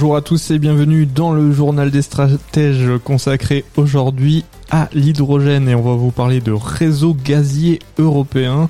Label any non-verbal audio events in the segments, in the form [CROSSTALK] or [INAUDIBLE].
Bonjour à tous et bienvenue dans le journal des stratèges consacré aujourd'hui à l'hydrogène et on va vous parler de réseau gazier européen.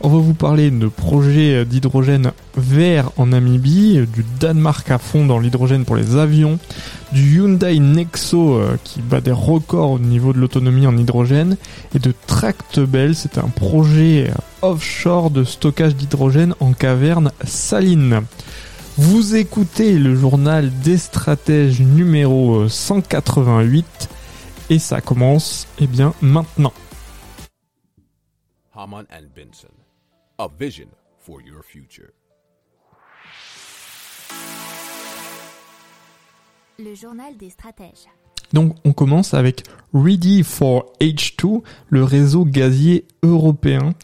On va vous parler de projets d'hydrogène vert en Namibie, du Danemark à fond dans l'hydrogène pour les avions, du Hyundai Nexo euh, qui bat des records au niveau de l'autonomie en hydrogène et de Tractebel, c'est un projet offshore de stockage d'hydrogène en caverne saline. Vous écoutez le journal des stratèges numéro 188 et ça commence eh bien maintenant. Haman and Benson, a vision for your future. Le journal des stratèges. Donc on commence avec Ready for H2, le réseau gazier européen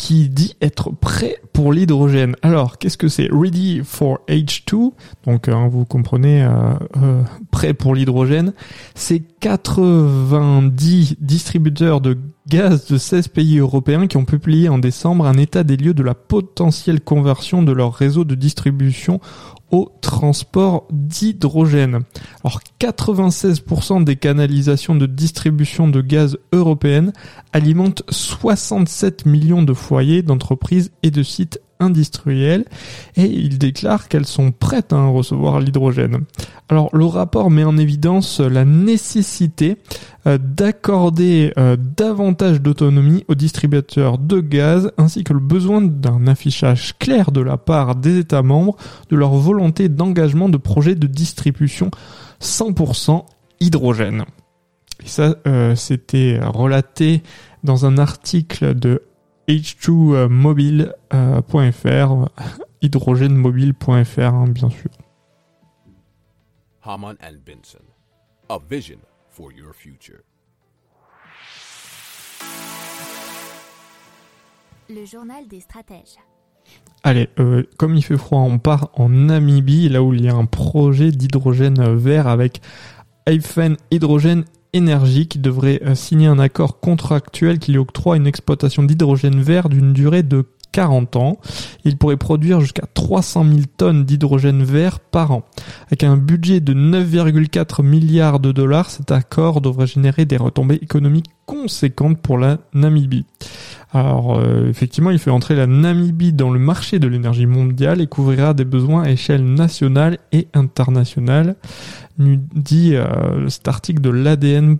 qui dit être prêt pour l'hydrogène. Alors qu'est-ce que c'est? Ready for H2 Donc hein, vous comprenez, euh, euh, prêt pour l'hydrogène. C'est 90 distributeurs de gaz de 16 pays européens qui ont publié en décembre un état des lieux de la potentielle conversion de leur réseau de distribution au transport d'hydrogène. Alors 96% des canalisations de distribution de gaz européennes alimentent 67 millions de d'entreprises et de sites industrielles et il déclare qu'elles sont prêtes à recevoir l'hydrogène. Alors le rapport met en évidence la nécessité euh, d'accorder euh, davantage d'autonomie aux distributeurs de gaz ainsi que le besoin d'un affichage clair de la part des États membres de leur volonté d'engagement de projets de distribution 100% hydrogène. Et ça, euh, c'était relaté dans un article de h2mobile.fr, euh, [LAUGHS] hydrogènemobile.fr, hein, bien sûr. Haman and Benson, a vision for your future. Le journal des stratèges. Allez, euh, comme il fait froid, on part en Namibie, là où il y a un projet d'hydrogène vert avec Hyphen Hydrogène Énergie qui devrait euh, signer un accord contractuel qui lui octroie une exploitation d'hydrogène vert d'une durée de 40 ans. Il pourrait produire jusqu'à 300 000 tonnes d'hydrogène vert par an. Avec un budget de 9,4 milliards de dollars, cet accord devrait générer des retombées économiques conséquentes pour la Namibie. Alors euh, effectivement, il fait entrer la Namibie dans le marché de l'énergie mondiale et couvrira des besoins à échelle nationale et internationale, nous dit euh, cet article de l'ADN.eu.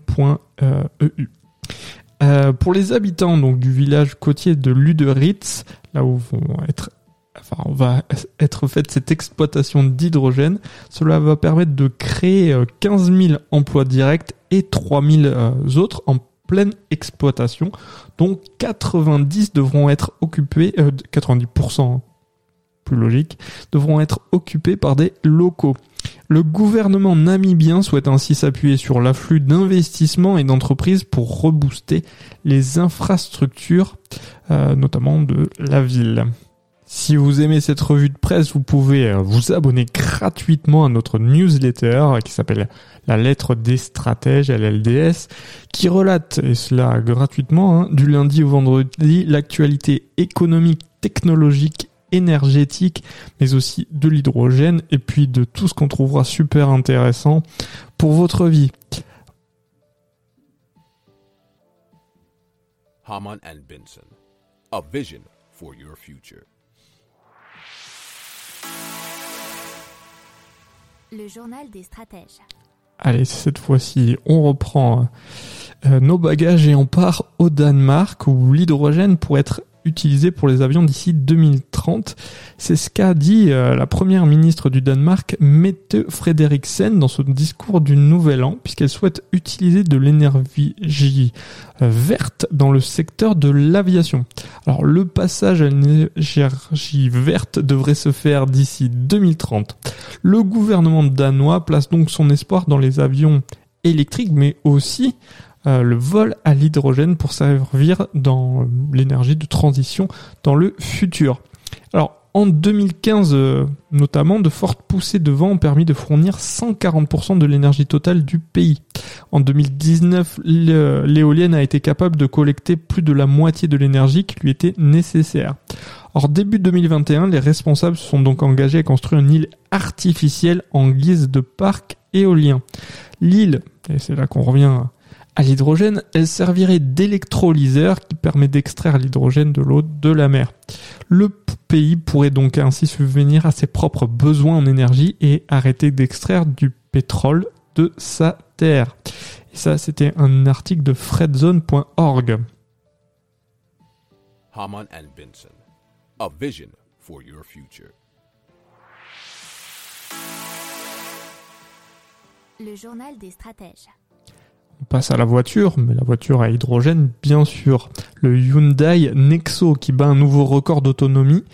Euh, pour les habitants donc du village côtier de Luderitz, là où vont être enfin on va être faite cette exploitation d'hydrogène, cela va permettre de créer 15 000 emplois directs et 3 000 autres en pleine exploitation. Donc 90 devront être occupés, 90% euh, plus logique, devront être occupés par des locaux. Le gouvernement namibien souhaite ainsi s'appuyer sur l'afflux d'investissements et d'entreprises pour rebooster les infrastructures, euh, notamment de la ville. Si vous aimez cette revue de presse, vous pouvez euh, vous abonner gratuitement à notre newsletter qui s'appelle La lettre des stratèges, LLDS, qui relate, et cela gratuitement, hein, du lundi au vendredi, l'actualité économique, technologique, énergétique, mais aussi de l'hydrogène, et puis de tout ce qu'on trouvera super intéressant pour votre vie. Haman and Benson, a vision for your future. Le journal des stratèges. Allez, cette fois-ci, on reprend euh, nos bagages et on part au Danemark où l'hydrogène pourrait être utilisé pour les avions d'ici 2030. C'est ce qu'a dit euh, la première ministre du Danemark, Mette Frederiksen, dans son discours du Nouvel An, puisqu'elle souhaite utiliser de l'énergie euh, verte dans le secteur de l'aviation. Alors le passage à l'énergie verte devrait se faire d'ici 2030. Le gouvernement danois place donc son espoir dans les avions électriques, mais aussi euh, le vol à l'hydrogène pour servir dans l'énergie de transition dans le futur. Alors en 2015 euh, notamment, de fortes poussées de vent ont permis de fournir 140% de l'énergie totale du pays. En 2019, l'éolienne a été capable de collecter plus de la moitié de l'énergie qui lui était nécessaire. Or, début 2021, les responsables se sont donc engagés à construire une île artificielle en guise de parc éolien. L'île, et c'est là qu'on revient à l'hydrogène, elle servirait d'électrolyseur qui permet d'extraire l'hydrogène de l'eau de la mer. Le pays pourrait donc ainsi subvenir à ses propres besoins en énergie et arrêter d'extraire du pétrole de sa terre. Et ça, c'était un article de fredzone.org. Haman and Benson, a vision for your future. Le journal des stratèges. On passe à la voiture, mais la voiture à hydrogène, bien sûr. Le Hyundai Nexo qui bat un nouveau record d'autonomie,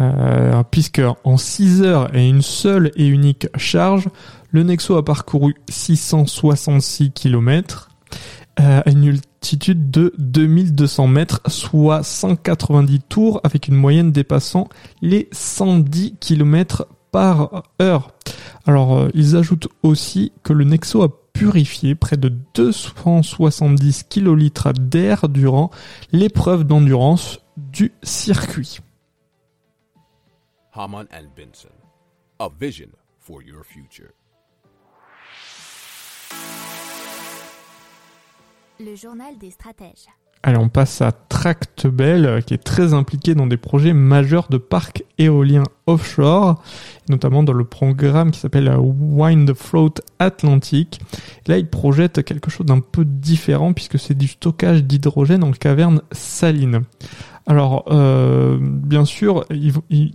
euh, puisque en 6 heures et une seule et unique charge, le Nexo a parcouru 666 km euh, à une altitude de 2200 mètres, soit 190 tours, avec une moyenne dépassant les 110 km par heure. Alors, euh, ils ajoutent aussi que le Nexo a purifié près de 270 kilolitres d'air durant l'épreuve d'endurance du circuit. Haman and Benson, a vision for your future. Le journal des stratèges. Allez, on passe à Tractebel, euh, qui est très impliqué dans des projets majeurs de parcs éoliens offshore, notamment dans le programme qui s'appelle euh, Wind Float Atlantic. Là, il projette quelque chose d'un peu différent puisque c'est du stockage d'hydrogène en caverne saline. Alors, euh, bien sûr, il, il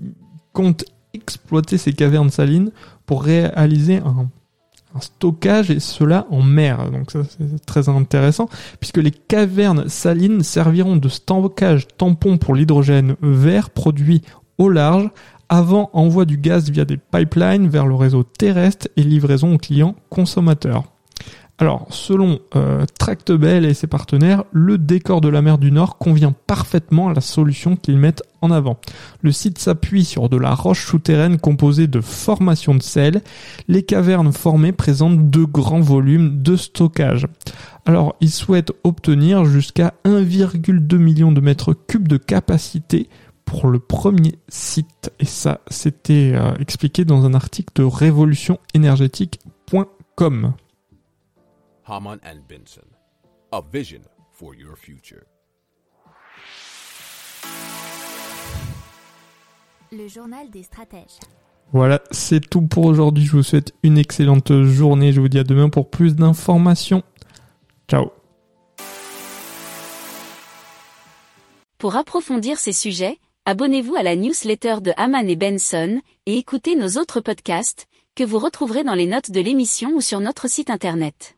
compte exploiter ces cavernes salines pour réaliser stockage et cela en mer. Donc ça c'est très intéressant puisque les cavernes salines serviront de stockage tampon pour l'hydrogène vert produit au large avant envoi du gaz via des pipelines vers le réseau terrestre et livraison aux clients consommateurs. Alors, selon euh, Tractebel et ses partenaires, le décor de la mer du Nord convient parfaitement à la solution qu'ils mettent en avant. Le site s'appuie sur de la roche souterraine composée de formations de sel. Les cavernes formées présentent de grands volumes de stockage. Alors, ils souhaitent obtenir jusqu'à 1,2 million de mètres cubes de capacité pour le premier site. Et ça, c'était euh, expliqué dans un article de révolutionénergétique.com. Haman and Benson, a vision for your future. Le journal des stratèges. Voilà, c'est tout pour aujourd'hui. Je vous souhaite une excellente journée. Je vous dis à demain pour plus d'informations. Ciao. Pour approfondir ces sujets, abonnez-vous à la newsletter de Haman et Benson et écoutez nos autres podcasts que vous retrouverez dans les notes de l'émission ou sur notre site internet.